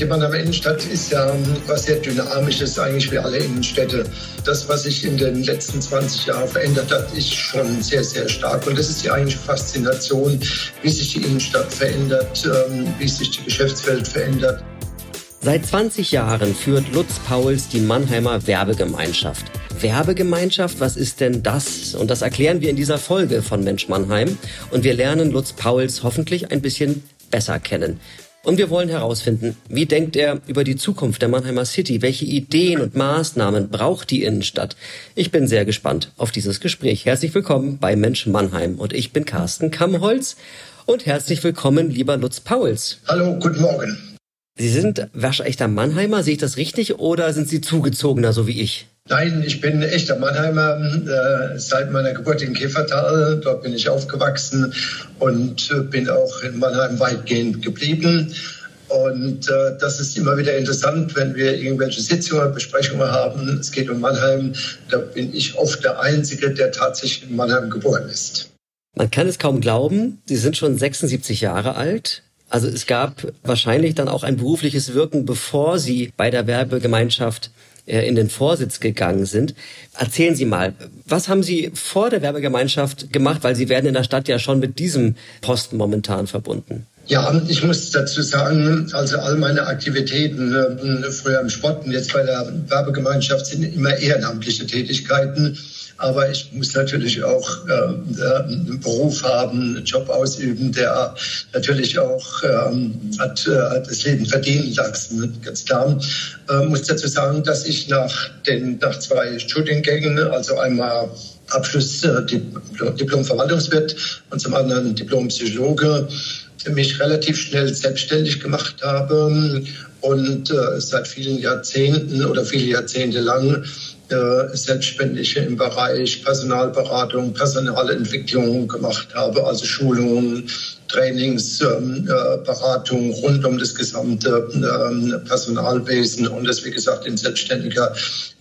Die Mannheimer Innenstadt ist ja was sehr Dynamisches eigentlich wie alle Innenstädte. Das, was sich in den letzten 20 Jahren verändert hat, ist schon sehr, sehr stark. Und das ist die eigentliche Faszination, wie sich die Innenstadt verändert, ähm, wie sich die Geschäftswelt verändert. Seit 20 Jahren führt Lutz Pauls die Mannheimer Werbegemeinschaft. Werbegemeinschaft, was ist denn das? Und das erklären wir in dieser Folge von Mensch Mannheim. Und wir lernen Lutz Pauls hoffentlich ein bisschen besser kennen. Und wir wollen herausfinden, wie denkt er über die Zukunft der Mannheimer City? Welche Ideen und Maßnahmen braucht die Innenstadt? Ich bin sehr gespannt auf dieses Gespräch. Herzlich willkommen bei Mensch Mannheim und ich bin Carsten Kammholz und herzlich willkommen, lieber Lutz Pauls. Hallo, guten Morgen. Sie sind waschechter Mannheimer, sehe ich das richtig, oder sind Sie zugezogener, so wie ich? Nein, ich bin echter Mannheimer äh, seit meiner Geburt in Käfertal. Dort bin ich aufgewachsen und äh, bin auch in Mannheim weitgehend geblieben. Und äh, das ist immer wieder interessant, wenn wir irgendwelche Sitzungen, Besprechungen haben. Es geht um Mannheim. Da bin ich oft der Einzige, der tatsächlich in Mannheim geboren ist. Man kann es kaum glauben. Sie sind schon 76 Jahre alt. Also es gab wahrscheinlich dann auch ein berufliches Wirken, bevor Sie bei der Werbegemeinschaft in den Vorsitz gegangen sind. Erzählen Sie mal, was haben Sie vor der Werbegemeinschaft gemacht? Weil Sie werden in der Stadt ja schon mit diesem Posten momentan verbunden. Ja, ich muss dazu sagen, also all meine Aktivitäten äh, früher im Sport und jetzt bei der Werbegemeinschaft sind immer ehrenamtliche Tätigkeiten. Aber ich muss natürlich auch äh, einen Beruf haben, einen Job ausüben, der natürlich auch ähm, hat, äh, das Leben verdienen lassen, ganz klar. Äh, muss dazu sagen, dass ich nach, den, nach zwei Studiengängen, also einmal Abschluss äh, Diplom Verwaltungswirt und zum anderen Diplom Psychologe, mich relativ schnell selbstständig gemacht habe und äh, seit vielen Jahrzehnten oder viele Jahrzehnte lang äh, selbstständig im Bereich Personalberatung, Personalentwicklung gemacht habe, also Schulungen, Trainings, ähm, äh, Beratung rund um das gesamte ähm, Personalwesen und das, wie gesagt, in selbstständiger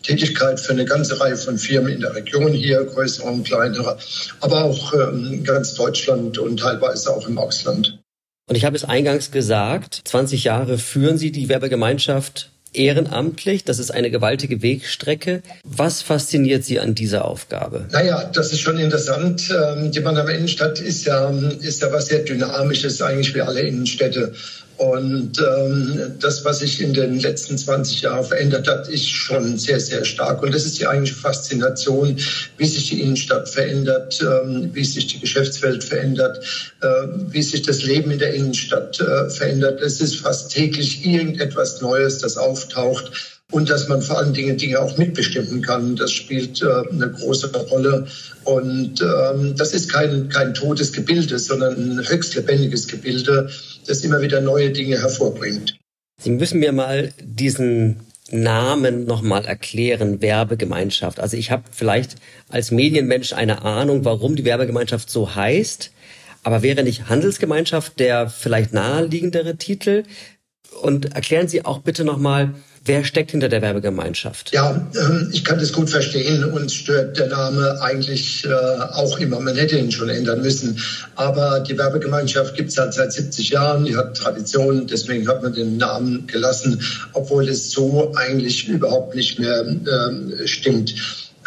Tätigkeit für eine ganze Reihe von Firmen in der Region hier, größere und kleinere, aber auch ähm, ganz Deutschland und teilweise auch im Ausland. Und ich habe es eingangs gesagt, 20 Jahre führen Sie die Werbegemeinschaft ehrenamtlich. Das ist eine gewaltige Wegstrecke. Was fasziniert Sie an dieser Aufgabe? Naja, das ist schon interessant. Ähm, die Mannheimer Innenstadt ist ja, ist ja was sehr Dynamisches eigentlich wie alle Innenstädte. Und ähm, das, was sich in den letzten 20 Jahren verändert hat, ist schon sehr, sehr stark. Und das ist die eigentliche Faszination, wie sich die Innenstadt verändert, ähm, wie sich die Geschäftswelt verändert, äh, wie sich das Leben in der Innenstadt äh, verändert. Es ist fast täglich irgendetwas Neues, das auftaucht und dass man vor allen Dingen Dinge auch mitbestimmen kann. Das spielt äh, eine große Rolle. Und ähm, das ist kein, kein totes Gebilde, sondern ein höchst lebendiges Gebilde, das immer wieder neue Dinge hervorbringt. Sie müssen mir mal diesen Namen nochmal erklären, Werbegemeinschaft. Also ich habe vielleicht als Medienmensch eine Ahnung, warum die Werbegemeinschaft so heißt. Aber wäre nicht Handelsgemeinschaft der vielleicht naheliegendere Titel? Und erklären Sie auch bitte nochmal, Wer steckt hinter der Werbegemeinschaft? Ja, ähm, ich kann das gut verstehen. Uns stört der Name eigentlich äh, auch immer. Man hätte ihn schon ändern müssen. Aber die Werbegemeinschaft gibt es halt seit 70 Jahren. Die hat Tradition. Deswegen hat man den Namen gelassen, obwohl es so eigentlich überhaupt nicht mehr ähm, stimmt.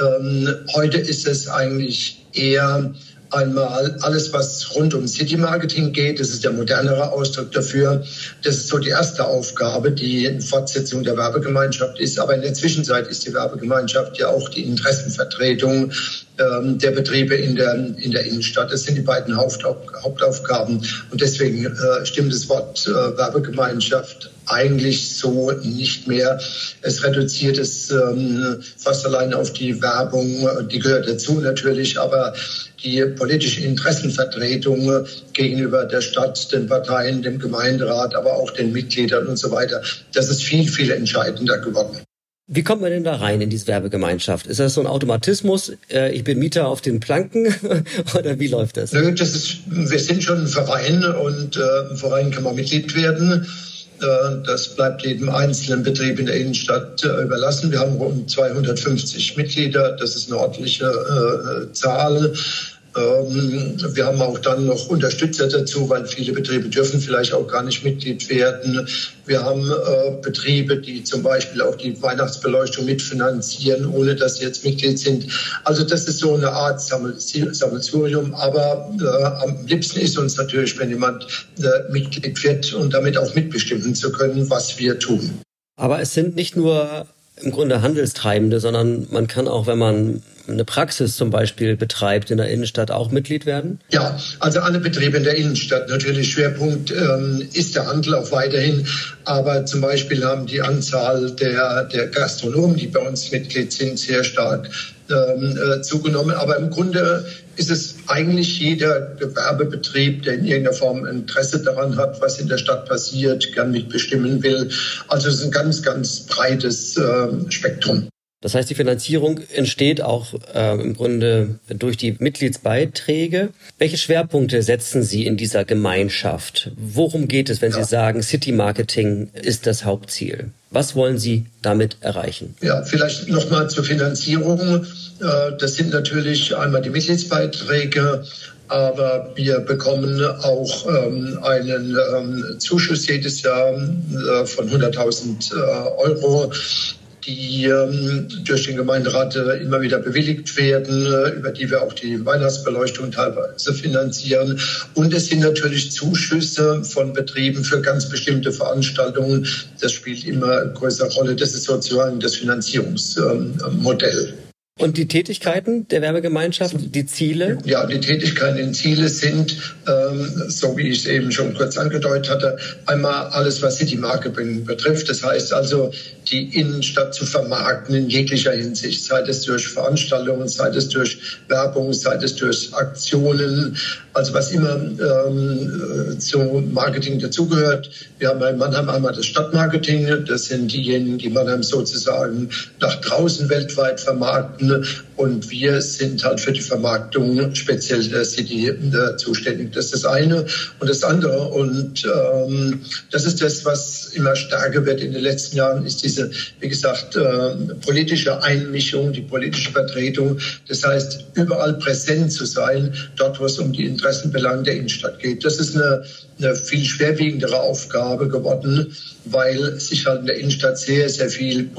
Ähm, heute ist es eigentlich eher Einmal alles, was rund um City Marketing geht, das ist der modernere Ausdruck dafür. Das ist so die erste Aufgabe, die Fortsetzung der Werbegemeinschaft ist. Aber in der Zwischenzeit ist die Werbegemeinschaft ja auch die Interessenvertretung ähm, der Betriebe in der, in der Innenstadt. Das sind die beiden Hauptaufgaben. Und deswegen äh, stimmt das Wort äh, Werbegemeinschaft eigentlich so nicht mehr. Es reduziert es ähm, fast allein auf die Werbung, die gehört dazu natürlich, aber die politische Interessenvertretung gegenüber der Stadt, den Parteien, dem Gemeinderat, aber auch den Mitgliedern und so weiter, das ist viel, viel entscheidender geworden. Wie kommt man denn da rein in diese Werbegemeinschaft? Ist das so ein Automatismus? Äh, ich bin Mieter auf den Planken oder wie läuft das? Nö, das ist, wir sind schon ein Verein und äh, im Verein kann man Mitglied werden. Das bleibt jedem einzelnen Betrieb in der Innenstadt äh, überlassen. Wir haben rund 250 Mitglieder. Das ist eine ordentliche äh, Zahl. Ähm, wir haben auch dann noch Unterstützer dazu, weil viele Betriebe dürfen vielleicht auch gar nicht Mitglied werden. Wir haben äh, Betriebe, die zum Beispiel auch die Weihnachtsbeleuchtung mitfinanzieren, ohne dass sie jetzt Mitglied sind. Also das ist so eine Art Sammelsurium. Aber äh, am liebsten ist uns natürlich, wenn jemand äh, Mitglied wird und damit auch mitbestimmen zu können, was wir tun. Aber es sind nicht nur im Grunde Handelstreibende, sondern man kann auch, wenn man eine Praxis zum Beispiel betreibt in der Innenstadt, auch Mitglied werden? Ja, also alle Betriebe in der Innenstadt. Natürlich Schwerpunkt ähm, ist der Handel auch weiterhin. Aber zum Beispiel haben die Anzahl der, der Gastronomen, die bei uns Mitglied sind, sehr stark ähm, äh, zugenommen. Aber im Grunde ist es eigentlich jeder Gewerbebetrieb, der in irgendeiner Form Interesse daran hat, was in der Stadt passiert, gern mitbestimmen will. Also es ist ein ganz, ganz breites äh, Spektrum. Das heißt, die Finanzierung entsteht auch äh, im Grunde durch die Mitgliedsbeiträge. Welche Schwerpunkte setzen Sie in dieser Gemeinschaft? Worum geht es, wenn ja. Sie sagen, City Marketing ist das Hauptziel? Was wollen Sie damit erreichen? Ja, vielleicht nochmal zur Finanzierung. Äh, das sind natürlich einmal die Mitgliedsbeiträge, aber wir bekommen auch ähm, einen ähm, Zuschuss jedes Jahr äh, von 100.000 äh, Euro die ähm, durch den Gemeinderat äh, immer wieder bewilligt werden, äh, über die wir auch die Weihnachtsbeleuchtung teilweise finanzieren. Und es sind natürlich Zuschüsse von Betrieben für ganz bestimmte Veranstaltungen. Das spielt immer eine größere Rolle. Das ist sozusagen das Finanzierungsmodell. Und die Tätigkeiten der Werbegemeinschaft, die Ziele? Ja, die Tätigkeiten, die Ziele sind, ähm, so wie ich es eben schon kurz angedeutet hatte, einmal alles, was City Marketing betrifft. Das heißt also, die Innenstadt zu vermarkten in jeglicher Hinsicht, sei es durch Veranstaltungen, sei es durch Werbung, sei es durch Aktionen, also was immer ähm, zum Marketing dazugehört. Wir haben bei Mannheim einmal das Stadtmarketing, das sind diejenigen, die Mannheim sozusagen nach draußen weltweit vermarkten Merci. Und wir sind halt für die Vermarktung speziell der City äh, zuständig. Das ist das eine. Und das andere, und ähm, das ist das, was immer stärker wird in den letzten Jahren, ist diese, wie gesagt, äh, politische Einmischung, die politische Vertretung. Das heißt, überall präsent zu sein, dort, wo es um die Interessenbelange der Innenstadt geht. Das ist eine, eine viel schwerwiegendere Aufgabe geworden, weil sich halt in der Innenstadt sehr, sehr viel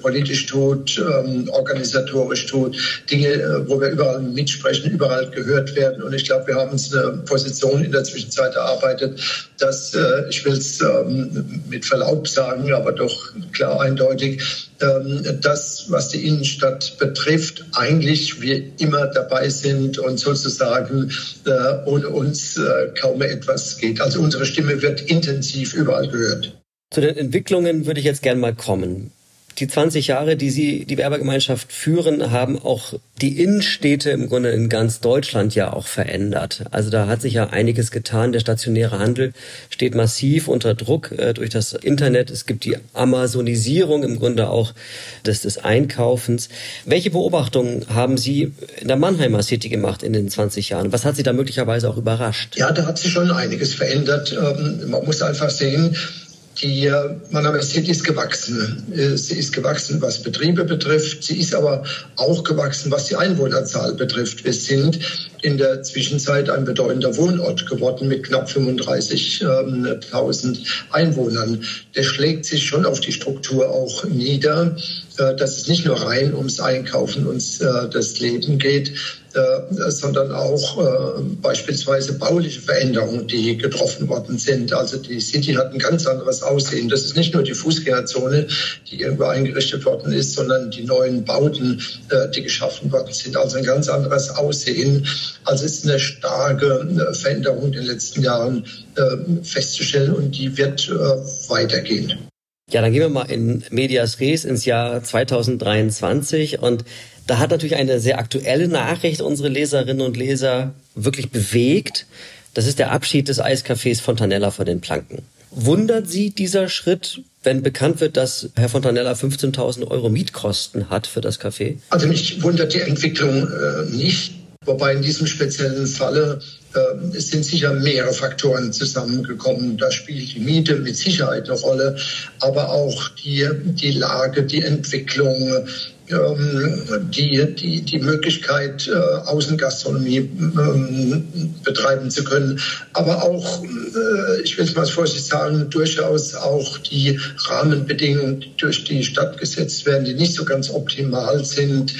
politisch tut, ähm, organisatorisch tut, Dinge, äh, wo wir überall mitsprechen, überall gehört werden. Und ich glaube, wir haben uns eine Position in der Zwischenzeit erarbeitet, dass, äh, ich will es ähm, mit Verlaub sagen, aber doch klar eindeutig, ähm, das, was die Innenstadt betrifft, eigentlich wir immer dabei sind und sozusagen äh, ohne uns kaum mehr etwas geht. Also unsere Stimme wird intensiv überall gehört. Zu den Entwicklungen würde ich jetzt gerne mal kommen die 20 Jahre, die Sie die Werbegemeinschaft führen, haben auch die Innenstädte im Grunde in ganz Deutschland ja auch verändert. Also da hat sich ja einiges getan. Der stationäre Handel steht massiv unter Druck äh, durch das Internet. Es gibt die Amazonisierung im Grunde auch des, des Einkaufens. Welche Beobachtungen haben Sie in der Mannheimer City gemacht in den 20 Jahren? Was hat Sie da möglicherweise auch überrascht? Ja, da hat sich schon einiges verändert. Ähm, man muss einfach sehen, die Mannheimer City ist gewachsen. Äh, sie ist gewachsen, was Betriebe betrifft. Sie ist aber auch gewachsen, was die Einwohnerzahl betrifft. Wir sind in der Zwischenzeit ein bedeutender Wohnort geworden mit knapp 35.000 Einwohnern. Der schlägt sich schon auf die Struktur auch nieder, äh, dass es nicht nur rein ums Einkaufen und äh, das Leben geht, äh, sondern auch äh, beispielsweise bauliche Veränderungen, die getroffen worden sind. Also die City hat ein ganz anderes Aussehen. Das ist nicht nur die Fußgängerzone, die irgendwo eingerichtet worden ist, sondern die neuen Bauten, äh, die geschaffen worden sind. Also ein ganz anderes Aussehen. Also es ist eine starke äh, Veränderung in den letzten Jahren äh, festzustellen und die wird äh, weitergehen. Ja, dann gehen wir mal in Medias Res ins Jahr 2023 und da hat natürlich eine sehr aktuelle Nachricht unsere Leserinnen und Leser wirklich bewegt. Das ist der Abschied des Eiscafés Fontanella von den Planken. Wundert Sie dieser Schritt, wenn bekannt wird, dass Herr Fontanella 15.000 Euro Mietkosten hat für das Café? Also mich wundert die Entwicklung äh, nicht. Wobei in diesem speziellen Falle es sind sicher mehrere Faktoren zusammengekommen. Da spielt die Miete mit Sicherheit eine Rolle, aber auch die, die Lage, die Entwicklung, ähm, die, die, die Möglichkeit, äh, Außengastronomie ähm, betreiben zu können, aber auch, äh, ich will es mal vorsichtig sagen, durchaus auch die Rahmenbedingungen, die durch die Stadt gesetzt werden, die nicht so ganz optimal sind.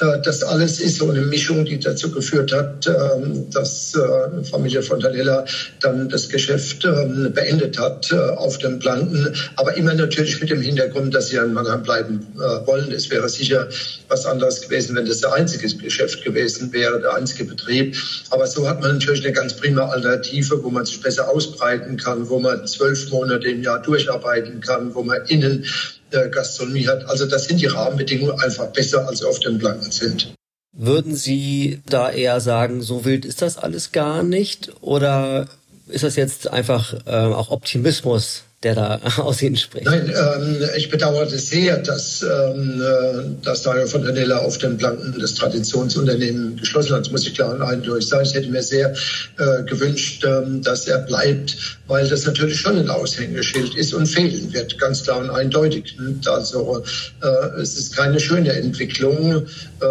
Äh, das alles ist so eine Mischung, die dazu geführt hat, ähm, dass äh, Familie von Danella dann das Geschäft ähm, beendet hat äh, auf dem Planken. Aber immer natürlich mit dem Hintergrund, dass sie an Mannheim bleiben wollen. Es wäre sicher was anderes gewesen, wenn das der einzige Geschäft gewesen wäre, der einzige Betrieb. Aber so hat man natürlich eine ganz prima Alternative, wo man sich besser ausbreiten kann, wo man zwölf Monate im Jahr durcharbeiten kann, wo man innen der Gastronomie hat. Also das sind die Rahmenbedingungen einfach besser, als auf dem Planken sind. Würden Sie da eher sagen, so wild ist das alles gar nicht? Oder ist das jetzt einfach äh, auch Optimismus, der da aus Ihnen spricht. Nein, ähm, ich bedauere das sehr, dass, ähm, äh, dass Dario von der Nella auf dem Planken das Traditionsunternehmen geschlossen hat. Das muss ich klar und eindeutig sagen. Ich hätte mir sehr äh, gewünscht, ähm, dass er bleibt, weil das natürlich schon ein Aushängeschild ist und fehlen wird, ganz klar und eindeutig. Also äh, es ist keine schöne Entwicklung. Äh,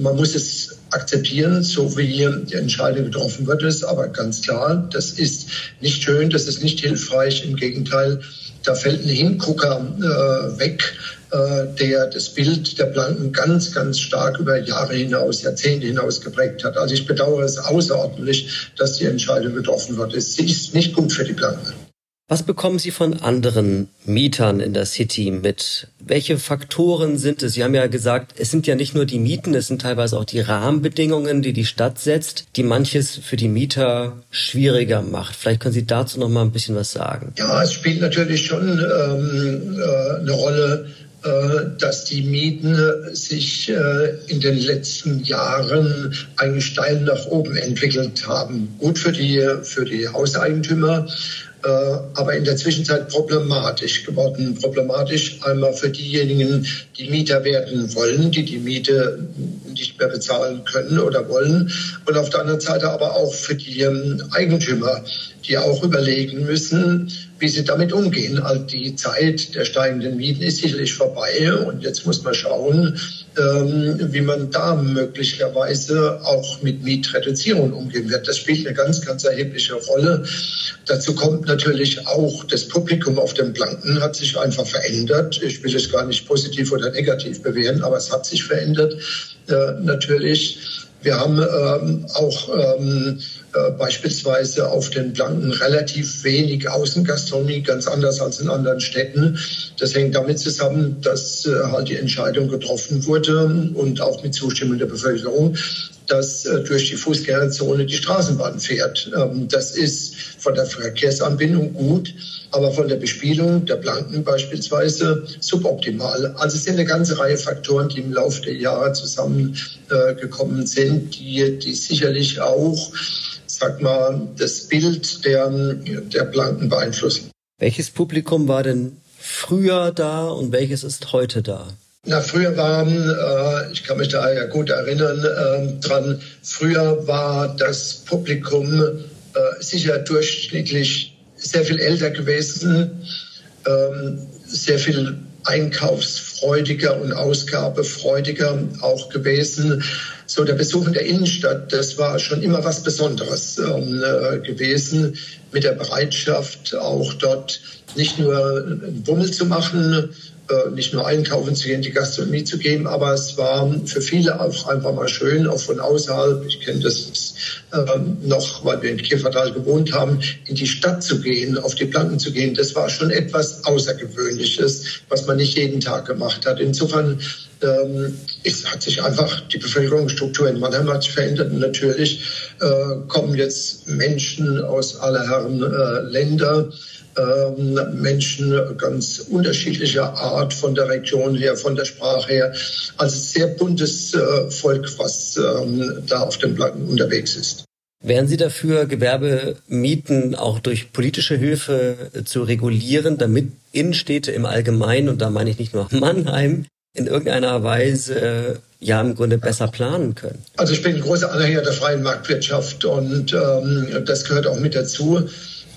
man muss es akzeptieren, so wie die Entscheidung getroffen wird, ist aber ganz klar, das ist nicht schön, das ist nicht hilfreich. Im Gegenteil, da fällt ein Hingucker äh, weg, äh, der das Bild der Blanken ganz, ganz stark über Jahre hinaus, Jahrzehnte hinaus geprägt hat. Also ich bedauere es außerordentlich, dass die Entscheidung getroffen wird. Es ist nicht gut für die Blanken. Was bekommen Sie von anderen Mietern in der City mit? Welche Faktoren sind es? Sie haben ja gesagt, es sind ja nicht nur die Mieten, es sind teilweise auch die Rahmenbedingungen, die die Stadt setzt, die manches für die Mieter schwieriger macht. Vielleicht können Sie dazu noch mal ein bisschen was sagen. Ja, es spielt natürlich schon ähm, äh, eine Rolle, äh, dass die Mieten sich äh, in den letzten Jahren eigentlich steil nach oben entwickelt haben. Gut für die, für die Hauseigentümer, aber in der Zwischenzeit problematisch geworden. Problematisch einmal für diejenigen, die Mieter werden wollen, die die Miete nicht mehr bezahlen können oder wollen. Und auf der anderen Seite aber auch für die ähm, Eigentümer, die auch überlegen müssen, wie sie damit umgehen. Also die Zeit der steigenden Mieten ist sicherlich vorbei und jetzt muss man schauen, ähm, wie man da möglicherweise auch mit Mietreduzierung umgehen wird. Das spielt eine ganz, ganz erhebliche Rolle. Dazu kommt natürlich auch das Publikum auf dem Planken hat sich einfach verändert. Ich will es gar nicht positiv oder negativ bewerten, aber es hat sich verändert äh, natürlich. Wir haben ähm, auch ähm, äh, beispielsweise auf den Planken relativ wenig Außengastronomie, ganz anders als in anderen Städten. Das hängt damit zusammen, dass äh, halt die Entscheidung getroffen wurde und auch mit Zustimmung der Bevölkerung, dass äh, durch die Fußgängerzone die Straßenbahn fährt. Ähm, das ist von der Verkehrsanbindung gut, aber von der Bespielung der Planken beispielsweise suboptimal. Also es sind eine ganze Reihe Faktoren, die im Laufe der Jahre zusammengekommen sind, die, die sicherlich auch sag mal, das Bild der, der Blanken beeinflussen. Welches Publikum war denn früher da und welches ist heute da? Na, früher waren, äh, ich kann mich da ja gut erinnern äh, dran, früher war das Publikum äh, sicher durchschnittlich sehr viel älter gewesen, ähm, sehr viel einkaufsfreudiger und ausgabefreudiger auch gewesen. So der Besuch in der Innenstadt, das war schon immer was Besonderes ähm, äh, gewesen, mit der Bereitschaft auch dort nicht nur einen Bummel zu machen, nicht nur einkaufen zu gehen, die Gastronomie zu geben, aber es war für viele auch einfach mal schön, auch von außerhalb. Ich kenne das ähm, noch, weil wir in Kiefertal gewohnt haben, in die Stadt zu gehen, auf die Planken zu gehen. Das war schon etwas Außergewöhnliches, was man nicht jeden Tag gemacht hat. Insofern ähm, es hat sich einfach die Bevölkerungsstruktur in Mannheim hat sich verändert. Und natürlich äh, kommen jetzt Menschen aus aller Herren äh, Länder ähm, Menschen ganz unterschiedlicher Art von der Region her, von der Sprache her. Also sehr buntes äh, Volk, was ähm, da auf dem Platten unterwegs ist. Wären Sie dafür, Gewerbemieten auch durch politische Hilfe äh, zu regulieren, damit Innenstädte im Allgemeinen, und da meine ich nicht nur Mannheim, in irgendeiner Weise ja im Grunde besser planen können? Also ich bin ein großer Anhänger der freien Marktwirtschaft und ähm, das gehört auch mit dazu.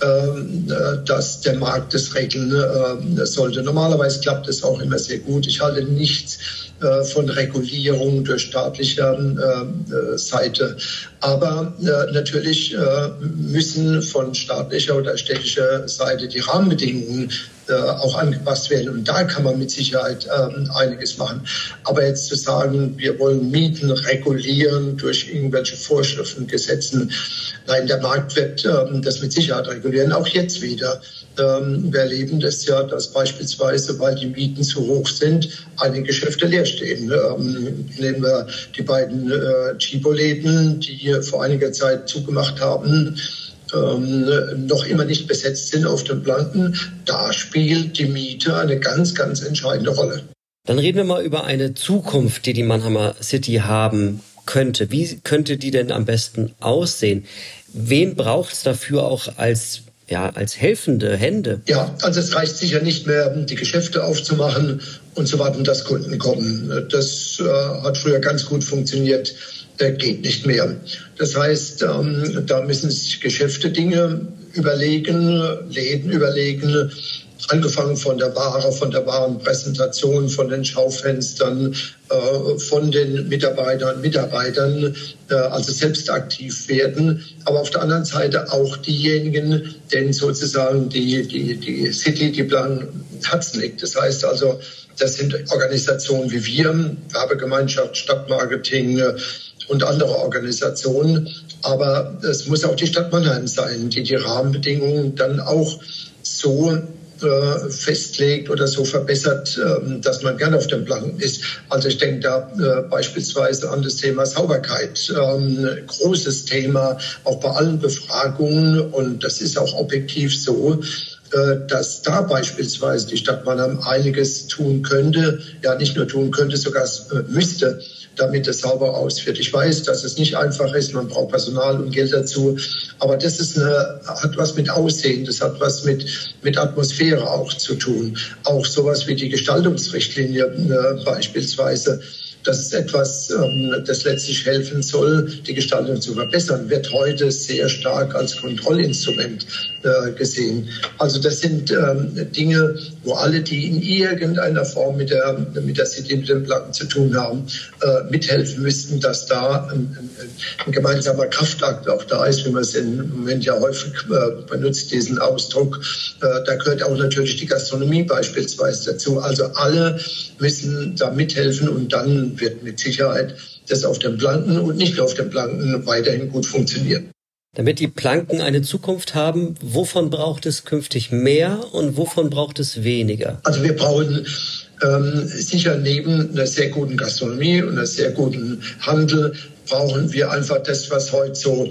Ähm, äh, dass der Markt das regeln äh, sollte. Normalerweise klappt es auch immer sehr gut. Ich halte nichts äh, von Regulierung durch staatlicher Seite. Aber natürlich müssen von staatlicher oder städtischer Seite die Rahmenbedingungen auch angepasst werden. Und da kann man mit Sicherheit ähm, einiges machen. Aber jetzt zu sagen, wir wollen Mieten regulieren durch irgendwelche Vorschriften, Gesetzen, nein, der Markt wird ähm, das mit Sicherheit regulieren, auch jetzt wieder. Ähm, wir erleben das ja, dass beispielsweise, weil die Mieten zu hoch sind, einige Geschäfte leer stehen. Ähm, nehmen wir die beiden äh, Chibo-Läden, die vor einiger Zeit zugemacht haben. Ähm, noch immer nicht besetzt sind auf den Planken, da spielt die Miete eine ganz, ganz entscheidende Rolle. Dann reden wir mal über eine Zukunft, die die Mannheimer City haben könnte. Wie könnte die denn am besten aussehen? Wen braucht es dafür auch als ja, als helfende Hände. Ja, also es reicht sicher nicht mehr, die Geschäfte aufzumachen und zu warten, dass Kunden kommen. Das äh, hat früher ganz gut funktioniert, äh, geht nicht mehr. Das heißt, ähm, da müssen sich Geschäfte Dinge überlegen, Läden überlegen, angefangen von der Ware, von der Warenpräsentation, von den Schaufenstern, äh, von den Mitarbeitern, Mitarbeitern, äh, also selbst aktiv werden. Aber auf der anderen Seite auch diejenigen, denen sozusagen die, die, die City, die Plan Herzen liegt. Das heißt also, das sind Organisationen wie wir, Werbegemeinschaft, Stadtmarketing und andere Organisationen. Aber es muss auch die Stadt Mannheim sein, die die Rahmenbedingungen dann auch so äh, festlegt oder so verbessert, ähm, dass man gern auf dem Planken ist. Also ich denke da äh, beispielsweise an das Thema Sauberkeit. Ähm, großes Thema, auch bei allen Befragungen. Und das ist auch objektiv so äh, dass da beispielsweise die Stadt Mannheim einiges tun könnte, ja nicht nur tun könnte, sogar müsste, damit es sauber ausführt. Ich weiß, dass es nicht einfach ist, man braucht Personal und Geld dazu, aber das ist eine, hat was mit Aussehen, das hat was mit, mit Atmosphäre auch zu tun. Auch sowas wie die Gestaltungsrichtlinie äh, beispielsweise das ist etwas, ähm, das letztlich helfen soll, die Gestaltung zu verbessern, wird heute sehr stark als Kontrollinstrument äh, gesehen. Also das sind ähm, Dinge, wo alle, die in irgendeiner Form mit der, mit der City, mit den Platten zu tun haben, äh, mithelfen müssten, dass da ein, ein, ein gemeinsamer Kraftakt auch da ist, wie man es im Moment ja häufig äh, benutzt, diesen Ausdruck. Da gehört auch natürlich die Gastronomie beispielsweise dazu. Also alle müssen da mithelfen und dann wird mit Sicherheit das auf dem Planken und nicht auf dem Planken weiterhin gut funktionieren. Damit die Planken eine Zukunft haben, wovon braucht es künftig mehr und wovon braucht es weniger? Also wir brauchen ähm, sicher neben einer sehr guten Gastronomie und einer sehr guten Handel brauchen wir einfach das, was heute so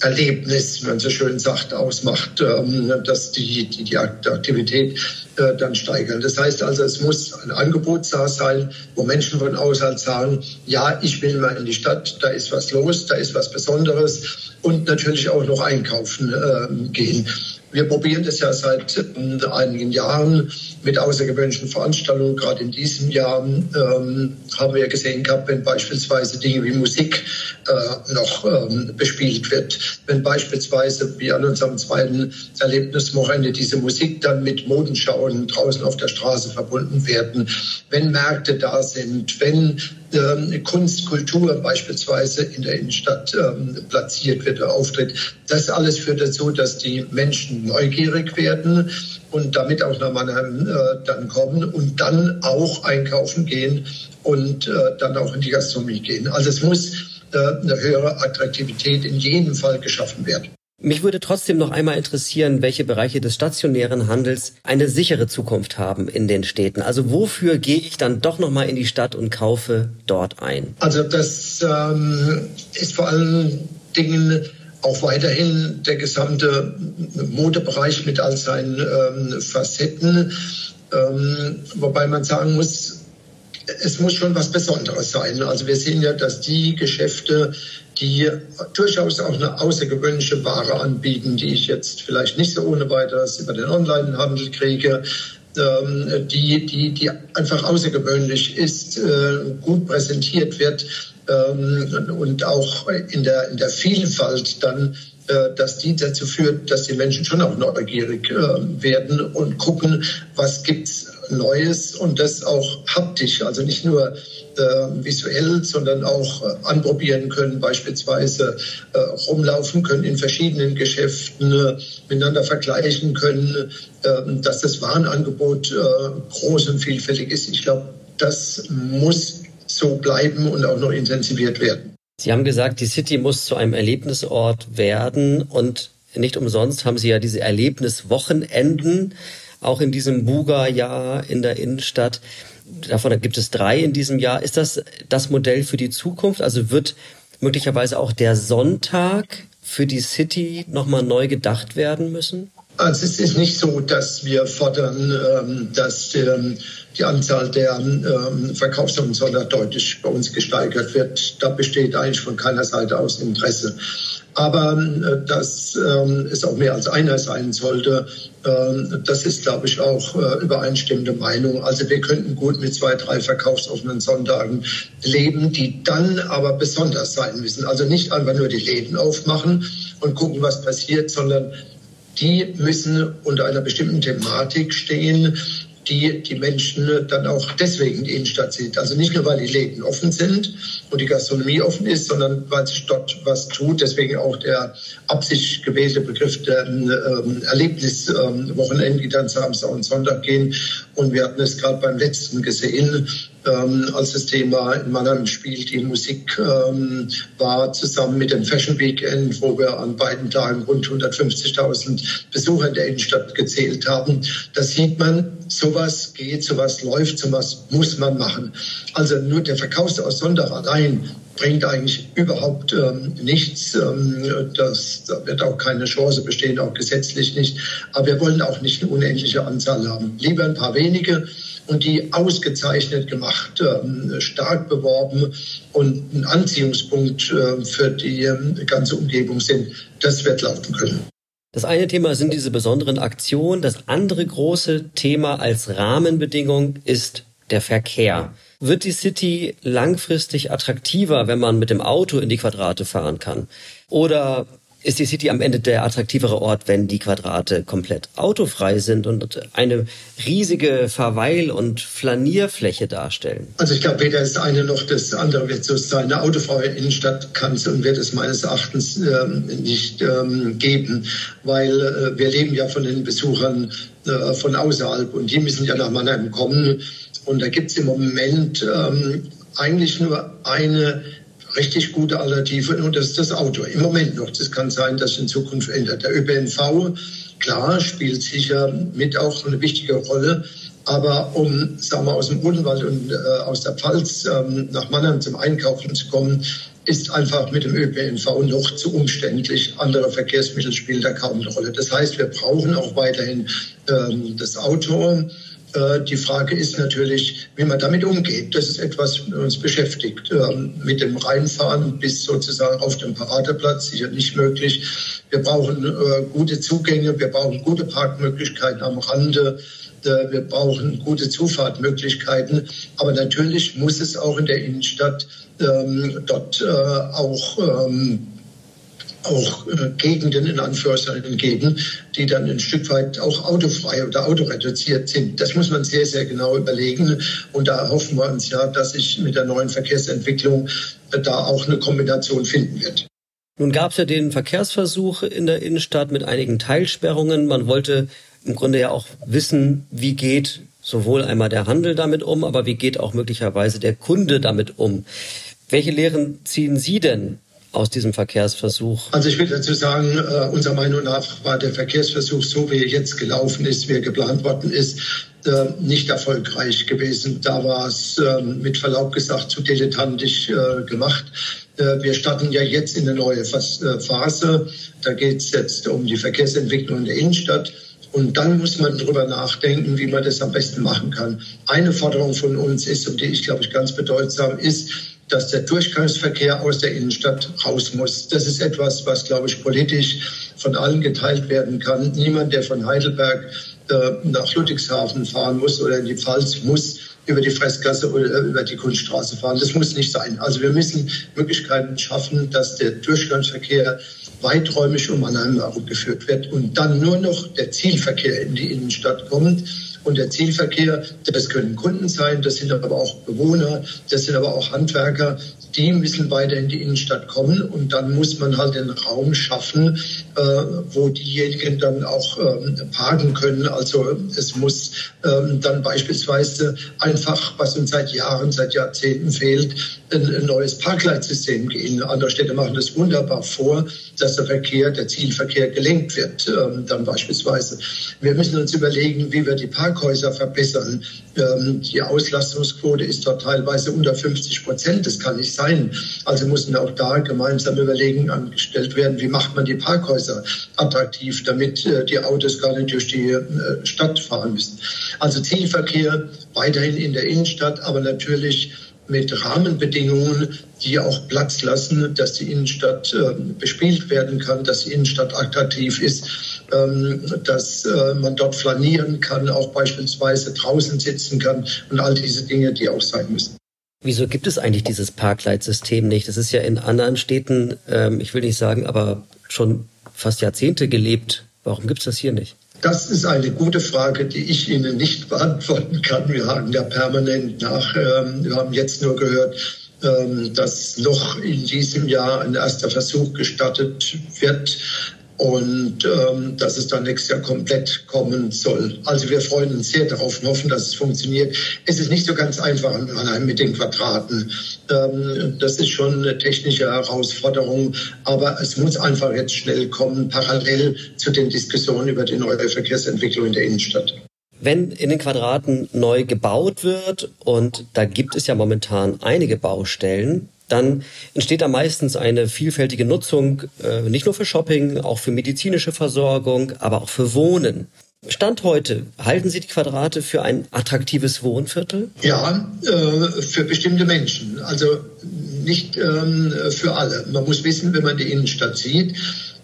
Erlebnis, wenn man so schön sagt, ausmacht, ähm, dass die, die, die Aktivität äh, dann steigern. Das heißt also, es muss ein Angebot da sein, wo Menschen von außerhalb sagen, ja, ich will mal in die Stadt, da ist was los, da ist was Besonderes und natürlich auch noch einkaufen äh, gehen. Wir probieren das ja seit äh, einigen Jahren mit außergewöhnlichen Veranstaltungen. Gerade in diesem Jahr ähm, haben wir gesehen gehabt, wenn beispielsweise Dinge wie Musik äh, noch ähm, bespielt wird, wenn beispielsweise wie an unserem zweiten Erlebniswochenende diese Musik dann mit Modenschauen draußen auf der Straße verbunden werden, wenn Märkte da sind, wenn ähm, Kunst, Kultur beispielsweise in der Innenstadt ähm, platziert wird, auftritt. Das alles führt dazu, dass die Menschen neugierig werden und damit auch nach Mannheim äh, dann kommen und dann auch einkaufen gehen und äh, dann auch in die Gastronomie gehen. Also es muss äh, eine höhere Attraktivität in jedem Fall geschaffen werden. Mich würde trotzdem noch einmal interessieren, welche Bereiche des stationären Handels eine sichere Zukunft haben in den Städten. Also wofür gehe ich dann doch noch mal in die Stadt und kaufe dort ein? Also das ähm, ist vor allen Dingen auch weiterhin der gesamte Modebereich mit all seinen ähm, Facetten. Ähm, wobei man sagen muss, es muss schon was Besonderes sein. Also wir sehen ja, dass die Geschäfte, die durchaus auch eine außergewöhnliche Ware anbieten, die ich jetzt vielleicht nicht so ohne weiteres über den Onlinehandel kriege, ähm, die, die, die einfach außergewöhnlich ist, äh, gut präsentiert wird ähm, und auch in der, in der Vielfalt dann äh, dass die dazu führt, dass die Menschen schon auch neugierig äh, werden und gucken, was gibt's Neues und das auch haptisch, also nicht nur äh, visuell, sondern auch äh, anprobieren können, beispielsweise äh, rumlaufen können in verschiedenen Geschäften, äh, miteinander vergleichen können, dass das Warenangebot groß und vielfältig ist. Ich glaube, das muss so bleiben und auch noch intensiviert werden. Sie haben gesagt, die City muss zu einem Erlebnisort werden und nicht umsonst haben Sie ja diese Erlebniswochenenden auch in diesem Buga-Jahr in der Innenstadt. Davon gibt es drei in diesem Jahr. Ist das das Modell für die Zukunft? Also wird möglicherweise auch der Sonntag für die City nochmal neu gedacht werden müssen? Also es ist nicht so, dass wir fordern, ähm, dass ähm, die Anzahl der ähm, Verkaufsumsätze deutlich bei uns gesteigert wird. Da besteht eigentlich von keiner Seite aus Interesse. Aber dass es auch mehr als einer sein sollte, das ist, glaube ich, auch äh, übereinstimmende Meinung. Also wir könnten gut mit zwei, drei verkaufsoffenen Sonntagen leben, die dann aber besonders sein müssen. Also nicht einfach nur die Läden aufmachen und gucken, was passiert, sondern die müssen unter einer bestimmten Thematik stehen, die die Menschen dann auch deswegen in die Innenstadt zieht. Also nicht nur, weil die Läden offen sind und die Gastronomie offen ist, sondern weil sich dort was tut. Deswegen auch der absichtlich gewählte Begriff der ähm, Erlebniswochenende, ähm, die dann Samstag und Sonntag gehen. Und wir hatten es gerade beim letzten gesehen, ähm, als das Thema in Mannheim spielt, die Musik ähm, war, zusammen mit dem Fashion Weekend, wo wir an beiden Tagen rund 150.000 Besucher in der Innenstadt gezählt haben. Da sieht man, sowas geht, sowas läuft, sowas muss man machen. Also nur der Verkaufs Sonntag allein bringt eigentlich überhaupt ähm, nichts. Ähm, das, da wird auch keine Chance bestehen, auch gesetzlich nicht. Aber wir wollen auch nicht eine unendliche Anzahl haben. Lieber ein paar wenige und die ausgezeichnet gemacht, ähm, stark beworben und ein Anziehungspunkt äh, für die ähm, ganze Umgebung sind. Das wird laufen können. Das eine Thema sind diese besonderen Aktionen. Das andere große Thema als Rahmenbedingung ist der Verkehr. Wird die City langfristig attraktiver, wenn man mit dem Auto in die Quadrate fahren kann? Oder ist die City am Ende der attraktivere Ort, wenn die Quadrate komplett autofrei sind und eine riesige Verweil- und Flanierfläche darstellen? Also ich glaube, weder das eine noch das andere wird so sein. Eine autofreie Innenstadt kann es und wird es meines Erachtens ähm, nicht ähm, geben, weil äh, wir leben ja von den Besuchern äh, von außerhalb und die müssen ja nach Mannheim kommen. Und da gibt es im Moment ähm, eigentlich nur eine richtig gute Alternative und das ist das Auto. Im Moment noch. Das kann sein, dass in Zukunft ändert. Der ÖPNV, klar, spielt sicher mit auch eine wichtige Rolle. Aber um, sagen wir, aus dem Odenwald und äh, aus der Pfalz ähm, nach Mannheim zum Einkaufen zu kommen, ist einfach mit dem ÖPNV noch zu umständlich. Andere Verkehrsmittel spielen da kaum eine Rolle. Das heißt, wir brauchen auch weiterhin ähm, das Auto. Äh, die Frage ist natürlich, wie man damit umgeht. Das ist etwas, was uns beschäftigt. Ähm, mit dem Reinfahren bis sozusagen auf dem Paradeplatz sicher nicht möglich. Wir brauchen äh, gute Zugänge, wir brauchen gute Parkmöglichkeiten am Rande. Äh, wir brauchen gute Zufahrtmöglichkeiten. Aber natürlich muss es auch in der Innenstadt ähm, dort auch ähm, auch äh, Gegenden in Anführungszeichen geben, die dann ein Stück weit auch autofrei oder autoreduziert sind. Das muss man sehr, sehr genau überlegen. Und da hoffen wir uns ja, dass sich mit der neuen Verkehrsentwicklung äh, da auch eine Kombination finden wird. Nun gab es ja den Verkehrsversuch in der Innenstadt mit einigen Teilsperrungen. Man wollte im Grunde ja auch wissen, wie geht sowohl einmal der Handel damit um, aber wie geht auch möglicherweise der Kunde damit um. Welche Lehren ziehen Sie denn aus diesem Verkehrsversuch? Also ich will dazu sagen, äh, unserer Meinung nach war der Verkehrsversuch, so wie er jetzt gelaufen ist, wie er geplant worden ist, äh, nicht erfolgreich gewesen. Da war es äh, mit Verlaub gesagt zu dilettantisch äh, gemacht. Äh, wir starten ja jetzt in eine neue äh, Phase. Da geht es jetzt um die Verkehrsentwicklung in der Innenstadt. Und dann muss man darüber nachdenken, wie man das am besten machen kann. Eine Forderung von uns ist, und die ich glaube ich ganz bedeutsam ist, dass der Durchgangsverkehr aus der Innenstadt raus muss. Das ist etwas, was, glaube ich, politisch von allen geteilt werden kann. Niemand, der von Heidelberg äh, nach Ludwigshafen fahren muss oder in die Pfalz, muss über die Fressgasse oder über die Kunststraße fahren. Das muss nicht sein. Also wir müssen Möglichkeiten schaffen, dass der Durchgangsverkehr weiträumig um Mannheim herumgeführt wird und dann nur noch der Zielverkehr in die Innenstadt kommt. Und der Zielverkehr, das können Kunden sein, das sind aber auch Bewohner, das sind aber auch Handwerker, die müssen weiter in die Innenstadt kommen und dann muss man halt den Raum schaffen, äh, wo diejenigen dann auch ähm, parken können. Also es muss ähm, dann beispielsweise einfach, was uns seit Jahren, seit Jahrzehnten fehlt, ein, ein neues Parkleitsystem gehen. Andere Städte machen das wunderbar vor, dass der Verkehr, der Zielverkehr gelenkt wird, ähm, dann beispielsweise. Wir müssen uns überlegen, wie wir die Parkhäuser verbessern. Ähm, die Auslastungsquote ist dort teilweise unter 50 Prozent. Das kann nicht sein. Also müssen auch da gemeinsam Überlegungen angestellt werden, wie macht man die Parkhäuser attraktiv, damit äh, die Autos gar nicht durch die äh, Stadt fahren müssen. Also Zielverkehr weiterhin in der Innenstadt, aber natürlich mit Rahmenbedingungen, die auch Platz lassen, dass die Innenstadt äh, bespielt werden kann, dass die Innenstadt attraktiv ist, ähm, dass äh, man dort flanieren kann, auch beispielsweise draußen sitzen kann und all diese Dinge, die auch sein müssen. Wieso gibt es eigentlich dieses Parkleitsystem nicht? Das ist ja in anderen Städten, ähm, ich will nicht sagen, aber schon fast Jahrzehnte gelebt. Warum gibt es das hier nicht? Das ist eine gute Frage, die ich Ihnen nicht beantworten kann. Wir haken da permanent nach. Ähm, wir haben jetzt nur gehört, ähm, dass noch in diesem Jahr ein erster Versuch gestattet wird, und ähm, dass es dann nächstes Jahr komplett kommen soll. Also wir freuen uns sehr darauf und hoffen, dass es funktioniert. Es ist nicht so ganz einfach in Mannheim mit den Quadraten. Ähm, das ist schon eine technische Herausforderung, aber es muss einfach jetzt schnell kommen, parallel zu den Diskussionen über die neue Verkehrsentwicklung in der Innenstadt. Wenn in den Quadraten neu gebaut wird, und da gibt es ja momentan einige Baustellen, dann entsteht da meistens eine vielfältige Nutzung, äh, nicht nur für Shopping, auch für medizinische Versorgung, aber auch für Wohnen. Stand heute, halten Sie die Quadrate für ein attraktives Wohnviertel? Ja, äh, für bestimmte Menschen. Also nicht ähm, für alle. Man muss wissen, wenn man die Innenstadt sieht,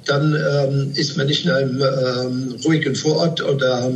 dann ähm, ist man nicht in einem ähm, ruhigen Vorort oder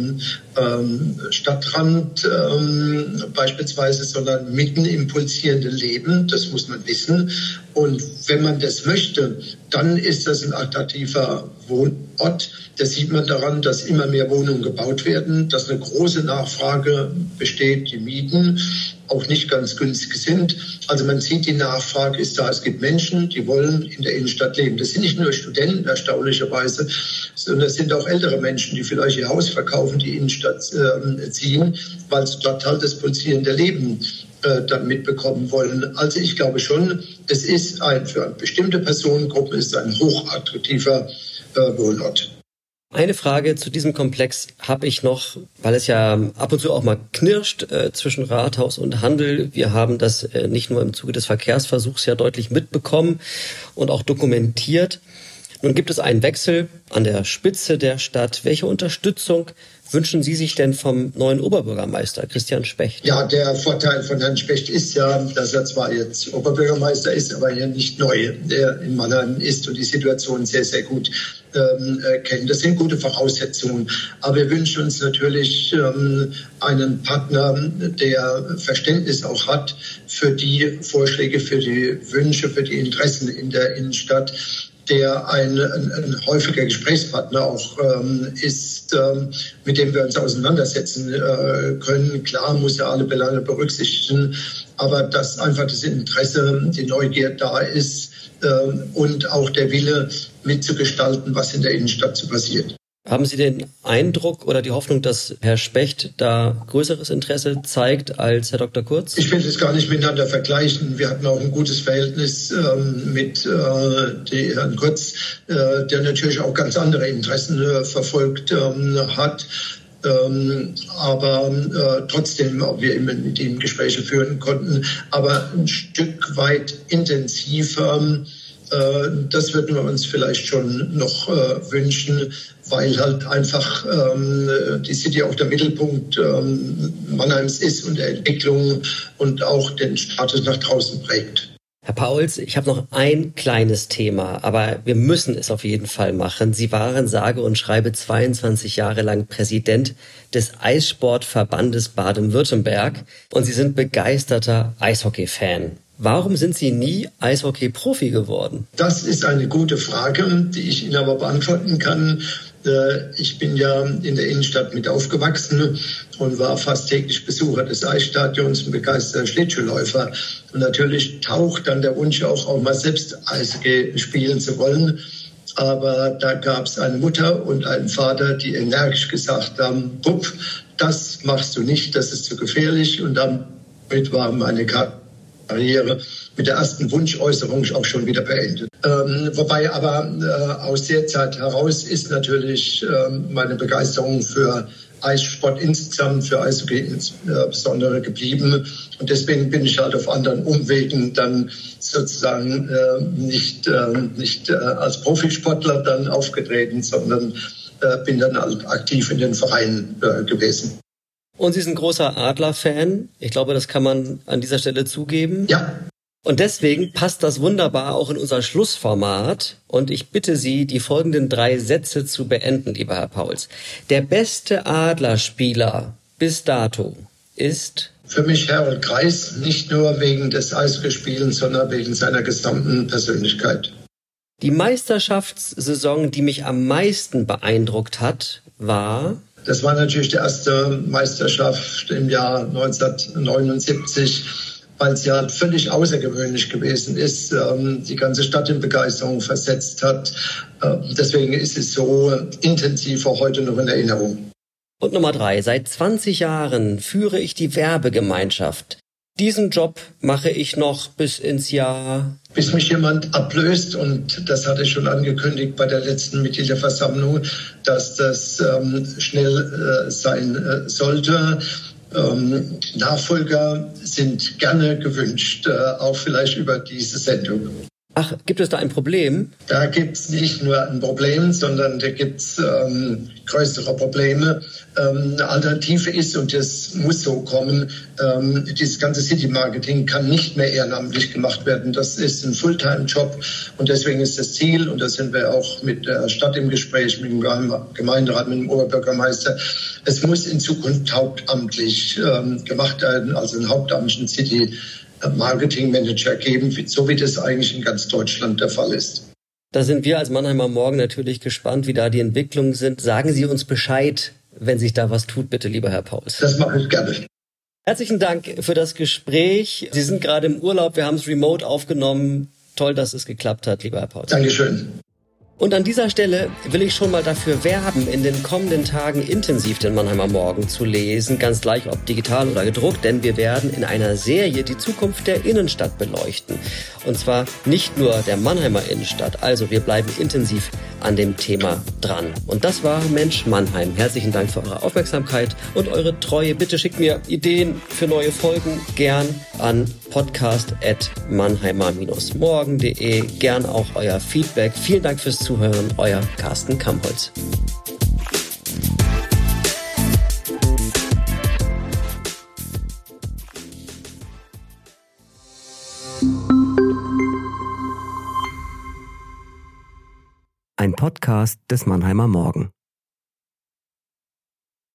ähm, Stadtrand ähm, beispielsweise, sondern mitten im pulsierenden Leben. Das muss man wissen. Und wenn man das möchte, dann ist das ein attraktiver Wohnort. Das sieht man daran, dass immer mehr Wohnungen gebaut werden, dass eine große Nachfrage besteht, die Mieten auch nicht ganz günstig sind. Also man sieht, die Nachfrage ist da. Es gibt Menschen, die wollen in der Innenstadt leben. Das sind nicht nur Studenten, erstaunlicherweise, sondern es sind auch ältere Menschen, die vielleicht ihr Haus verkaufen, die Innenstadt ziehen, weil sie dort halt das pulsierende Leben äh, dann mitbekommen wollen. Also ich glaube schon, es ist ein, für eine bestimmte Personengruppe ist ein hochattraktiver äh, Wohnort. Eine Frage zu diesem Komplex habe ich noch, weil es ja ab und zu auch mal knirscht äh, zwischen Rathaus und Handel. Wir haben das äh, nicht nur im Zuge des Verkehrsversuchs ja deutlich mitbekommen und auch dokumentiert. Nun gibt es einen Wechsel an der Spitze der Stadt. Welche Unterstützung wünschen Sie sich denn vom neuen Oberbürgermeister Christian Specht? Ja, der Vorteil von Herrn Specht ist ja, dass er zwar jetzt Oberbürgermeister ist, aber ja nicht neu der in Mannheim ist und die Situation sehr, sehr gut ähm, kennt. Das sind gute Voraussetzungen. Aber wir wünschen uns natürlich ähm, einen Partner, der Verständnis auch hat für die Vorschläge, für die Wünsche, für die Interessen in der Innenstadt der ein, ein, ein häufiger Gesprächspartner auch ähm, ist, ähm, mit dem wir uns auseinandersetzen äh, können. Klar muss er alle Belange berücksichtigen, aber dass einfach das Interesse, die Neugier da ist äh, und auch der Wille mitzugestalten, was in der Innenstadt so passiert. Haben Sie den Eindruck oder die Hoffnung, dass Herr Specht da größeres Interesse zeigt als Herr Dr. Kurz? Ich will das gar nicht miteinander vergleichen. Wir hatten auch ein gutes Verhältnis ähm, mit äh, Herrn Kurz, äh, der natürlich auch ganz andere Interessen äh, verfolgt ähm, hat. Ähm, aber äh, trotzdem auch wir mit ihm Gespräche führen konnten, aber ein Stück weit intensiver äh, das würden wir uns vielleicht schon noch äh, wünschen, weil halt einfach ähm, die City auch der Mittelpunkt ähm, Mannheims ist und der Entwicklung und auch den Status nach draußen prägt. Herr Pauls, ich habe noch ein kleines Thema, aber wir müssen es auf jeden Fall machen. Sie waren sage und schreibe 22 Jahre lang Präsident des Eissportverbandes Baden-Württemberg und Sie sind begeisterter Eishockey-Fan. Warum sind Sie nie Eishockey-Profi geworden? Das ist eine gute Frage, die ich Ihnen aber beantworten kann. Äh, ich bin ja in der Innenstadt mit aufgewachsen und war fast täglich Besucher des Eisstadions und begeisterter Schlittschuhläufer. Und natürlich taucht dann der Wunsch auch, auch mal selbst Eishockey spielen zu wollen. Aber da gab es eine Mutter und einen Vater, die energisch gesagt haben, Pup, das machst du nicht, das ist zu gefährlich. Und damit war meine Karte Karriere mit der ersten Wunschäußerung auch schon wieder beendet. Ähm, wobei aber äh, aus der Zeit heraus ist natürlich äh, meine Begeisterung für Eissport insgesamt, für Eishockey insbesondere geblieben. Und deswegen bin ich halt auf anderen Umwegen dann sozusagen äh, nicht, äh, nicht äh, als Profisportler dann aufgetreten, sondern äh, bin dann halt aktiv in den Vereinen gewesen. Und Sie sind großer Adler-Fan. Ich glaube, das kann man an dieser Stelle zugeben. Ja. Und deswegen passt das wunderbar auch in unser Schlussformat. Und ich bitte Sie, die folgenden drei Sätze zu beenden, lieber Herr Pauls. Der beste Adlerspieler bis dato ist für mich Harold Kreis, nicht nur wegen des Eisgespielens, sondern wegen seiner gesamten Persönlichkeit. Die Meisterschaftssaison, die mich am meisten beeindruckt hat, war das war natürlich die erste Meisterschaft im Jahr 1979 weil es ja völlig außergewöhnlich gewesen ist, ähm, die ganze Stadt in Begeisterung versetzt hat. Ähm, deswegen ist es so intensiv auch heute noch in Erinnerung. Und Nummer drei. Seit 20 Jahren führe ich die Werbegemeinschaft. Diesen Job mache ich noch bis ins Jahr. Bis mich jemand ablöst, und das hatte ich schon angekündigt bei der letzten Mitgliederversammlung, dass das ähm, schnell äh, sein äh, sollte. Ähm, Nachfolger sind gerne gewünscht, äh, auch vielleicht über diese Sendung. Ach, gibt es da ein Problem? Da gibt es nicht nur ein Problem, sondern da gibt es ähm, größere Probleme. Ähm, eine Alternative ist, und das muss so kommen, ähm, dieses ganze City-Marketing kann nicht mehr ehrenamtlich gemacht werden. Das ist ein Fulltime-Job und deswegen ist das Ziel, und da sind wir auch mit der Stadt im Gespräch, mit dem Gemeinderat, mit dem Oberbürgermeister, es muss in Zukunft hauptamtlich ähm, gemacht werden, also einen hauptamtlichen City Marketingmanager geben, so wie das eigentlich in ganz Deutschland der Fall ist. Da sind wir als Mannheimer Morgen natürlich gespannt, wie da die Entwicklungen sind. Sagen Sie uns Bescheid, wenn sich da was tut, bitte, lieber Herr Pauls. Das mache ich gerne. Herzlichen Dank für das Gespräch. Sie sind gerade im Urlaub, wir haben es remote aufgenommen. Toll, dass es geklappt hat, lieber Herr Pauls. Dankeschön. Und an dieser Stelle will ich schon mal dafür werben, in den kommenden Tagen intensiv den Mannheimer Morgen zu lesen, ganz gleich ob digital oder gedruckt, denn wir werden in einer Serie die Zukunft der Innenstadt beleuchten. Und zwar nicht nur der Mannheimer Innenstadt, also wir bleiben intensiv an dem Thema dran. Und das war Mensch Mannheim. Herzlichen Dank für eure Aufmerksamkeit und eure Treue. Bitte schickt mir Ideen für neue Folgen gern an podcast.mannheimer-morgen.de. Gern auch euer Feedback. Vielen Dank fürs Zuhören. Euer Carsten Kampholz. Ein Podcast des Mannheimer Morgen.